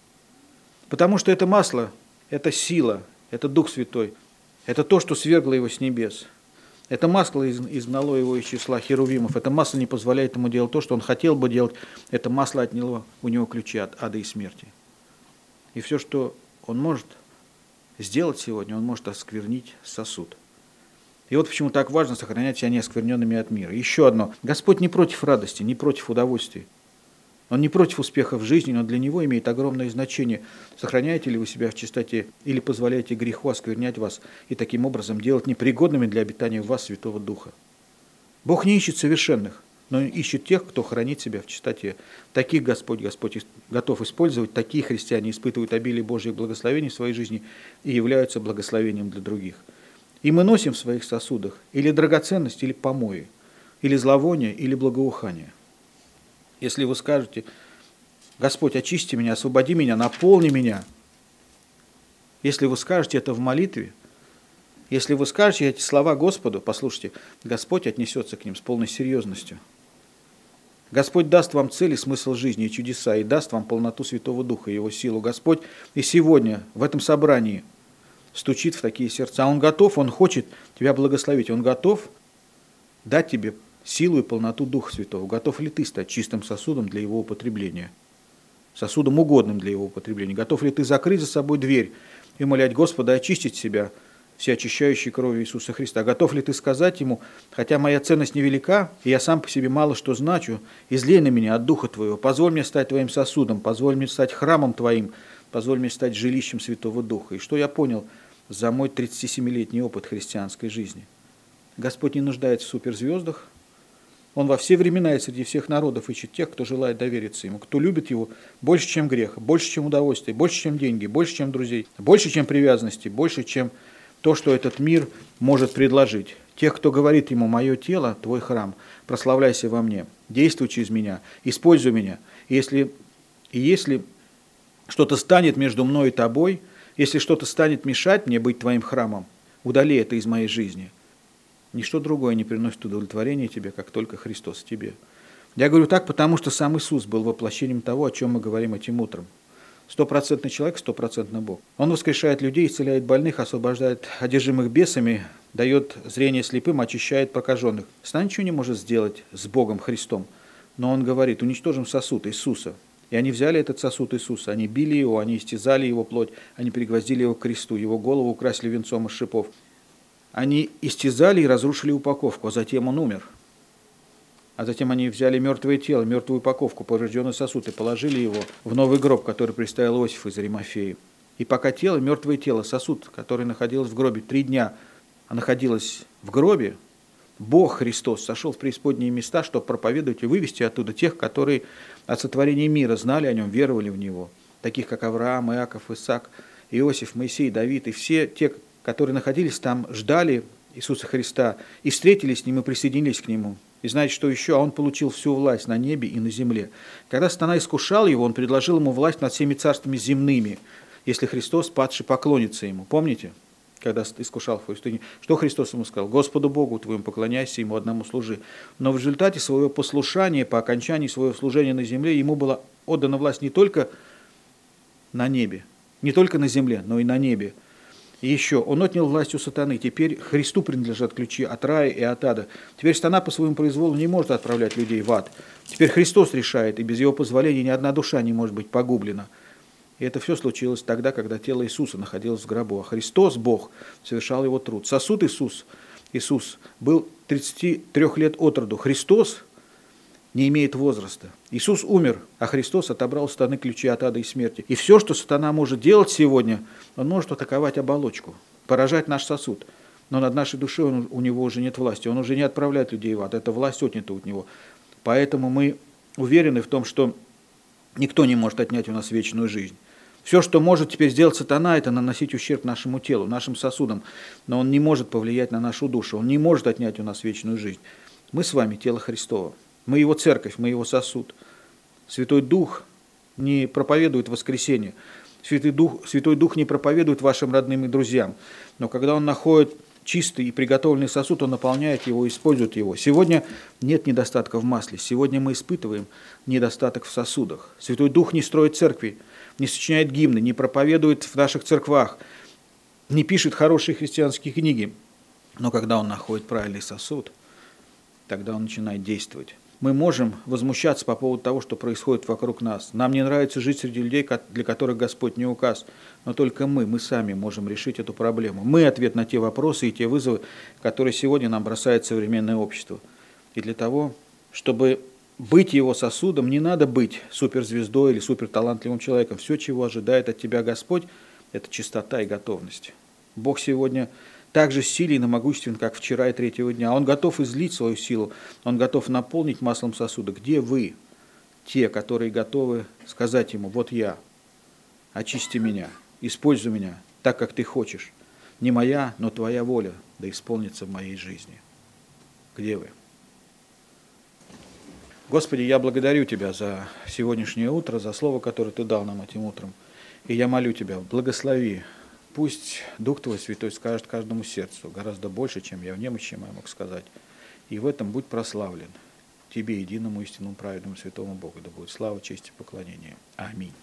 Потому что это масло, это сила, это Дух Святой – это то, что свергло его с небес. Это масло изгнало его из числа херувимов. Это масло не позволяет ему делать то, что он хотел бы делать. Это масло отняло у него ключи от ада и смерти. И все, что он может сделать сегодня, он может осквернить сосуд. И вот почему так важно сохранять себя неоскверненными от мира. Еще одно. Господь не против радости, не против удовольствий. Он не против успеха в жизни, но для него имеет огромное значение, сохраняете ли вы себя в чистоте или позволяете греху осквернять вас и таким образом делать непригодными для обитания в вас Святого Духа. Бог не ищет совершенных, но ищет тех, кто хранит себя в чистоте. Таких Господь, Господь готов использовать, такие христиане испытывают обилие Божьих благословений в своей жизни и являются благословением для других. И мы носим в своих сосудах или драгоценность, или помои, или зловоние, или благоухание. Если вы скажете, Господь, очисти меня, освободи меня, наполни меня. Если вы скажете это в молитве, если вы скажете эти слова Господу, послушайте, Господь отнесется к ним с полной серьезностью. Господь даст вам цель и смысл жизни и чудеса, и даст вам полноту Святого Духа и Его силу. Господь и сегодня в этом собрании стучит в такие сердца. Он готов, Он хочет тебя благословить, Он готов дать тебе силу и полноту Духа Святого. Готов ли ты стать чистым сосудом для его употребления? Сосудом угодным для его употребления. Готов ли ты закрыть за собой дверь и молять Господа очистить себя всеочищающей крови Иисуса Христа. Готов ли ты сказать ему, хотя моя ценность невелика, и я сам по себе мало что значу, излей на меня от Духа Твоего, позволь мне стать Твоим сосудом, позволь мне стать храмом Твоим, позволь мне стать жилищем Святого Духа. И что я понял за мой 37-летний опыт христианской жизни? Господь не нуждается в суперзвездах, он во все времена и среди всех народов ищет тех, кто желает довериться Ему, кто любит Его больше, чем грех, больше, чем удовольствие, больше, чем деньги, больше, чем друзей, больше, чем привязанности, больше, чем то, что этот мир может предложить. Тех, кто говорит Ему, «Мое тело, Твой храм, прославляйся во мне, действуй через меня, используй меня». Если, и если что-то станет между мной и Тобой, если что-то станет мешать мне быть Твоим храмом, удали это из моей жизни – Ничто другое не приносит удовлетворения тебе, как только Христос тебе. Я говорю так, потому что сам Иисус был воплощением того, о чем мы говорим этим утром. Стопроцентный человек, стопроцентный Бог. Он воскрешает людей, исцеляет больных, освобождает одержимых бесами, дает зрение слепым, очищает прокаженных. Сна ничего не может сделать с Богом Христом. Но он говорит, уничтожим сосуд Иисуса. И они взяли этот сосуд Иисуса, они били его, они истязали его плоть, они пригвоздили его к кресту, его голову украсили венцом из шипов. Они истязали и разрушили упаковку, а затем он умер. А затем они взяли мертвое тело, мертвую упаковку, поврежденный сосуд и положили его в новый гроб, который представил Иосиф из Римофеи. И пока тело, мертвое тело, сосуд, который находился в гробе три дня, а находилось в гробе, Бог Христос сошел в преисподние места, чтобы проповедовать и вывести оттуда тех, которые от сотворения мира знали о нем, веровали в него, таких как Авраам, Иаков, Исаак, Иосиф, Моисей, Давид и все те, которые находились там, ждали Иисуса Христа и встретились с Ним и присоединились к Нему. И знаете, что еще? А Он получил всю власть на небе и на земле. Когда Стана искушал Его, Он предложил Ему власть над всеми царствами земными, если Христос, падший, поклонится Ему. Помните? когда искушал в пустыне, что Христос ему сказал? Господу Богу твоему поклоняйся, Ему одному служи. Но в результате своего послушания, по окончании своего служения на земле, ему была отдана власть не только на небе, не только на земле, но и на небе. И еще, он отнял власть у сатаны. Теперь Христу принадлежат ключи от рая и от ада. Теперь сатана по своему произволу не может отправлять людей в ад. Теперь Христос решает, и без его позволения ни одна душа не может быть погублена. И это все случилось тогда, когда тело Иисуса находилось в гробу. А Христос, Бог, совершал его труд. Сосуд Иисус, Иисус был 33 лет от роду. Христос не имеет возраста. Иисус умер, а Христос отобрал сатаны ключи от ада и смерти. И все, что сатана может делать сегодня, он может атаковать оболочку, поражать наш сосуд. Но над нашей душой он, у него уже нет власти, он уже не отправляет людей в ад, эта власть отнята от него. Поэтому мы уверены в том, что никто не может отнять у нас вечную жизнь. Все, что может теперь сделать сатана, это наносить ущерб нашему телу, нашим сосудам. Но он не может повлиять на нашу душу, он не может отнять у нас вечную жизнь. Мы с вами тело Христово. Мы его церковь, мы его сосуд. Святой Дух не проповедует воскресение. Святой Дух, Святой Дух не проповедует вашим родным и друзьям. Но когда Он находит чистый и приготовленный сосуд, Он наполняет его, использует его. Сегодня нет недостатка в масле. Сегодня мы испытываем недостаток в сосудах. Святой Дух не строит церкви, не сочиняет гимны, не проповедует в наших церквах, не пишет хорошие христианские книги. Но когда Он находит правильный сосуд, тогда Он начинает действовать мы можем возмущаться по поводу того, что происходит вокруг нас. Нам не нравится жить среди людей, для которых Господь не указ, но только мы, мы сами можем решить эту проблему. Мы ответ на те вопросы и те вызовы, которые сегодня нам бросает современное общество. И для того, чтобы быть его сосудом, не надо быть суперзвездой или суперталантливым человеком. Все, чего ожидает от тебя Господь, это чистота и готовность. Бог сегодня так же силен и могуществен, как вчера и третьего дня. Он готов излить свою силу, он готов наполнить маслом сосуда. Где вы, те, которые готовы сказать ему, вот я, очисти меня, используй меня так, как ты хочешь. Не моя, но твоя воля да исполнится в моей жизни. Где вы? Господи, я благодарю Тебя за сегодняшнее утро, за слово, которое Ты дал нам этим утром. И я молю Тебя, благослови Пусть Дух Твой Святой скажет каждому сердцу гораздо больше, чем я в немощи я мог сказать. И в этом будь прославлен. Тебе, единому истинному праведному святому Богу, да будет слава, честь и поклонение. Аминь.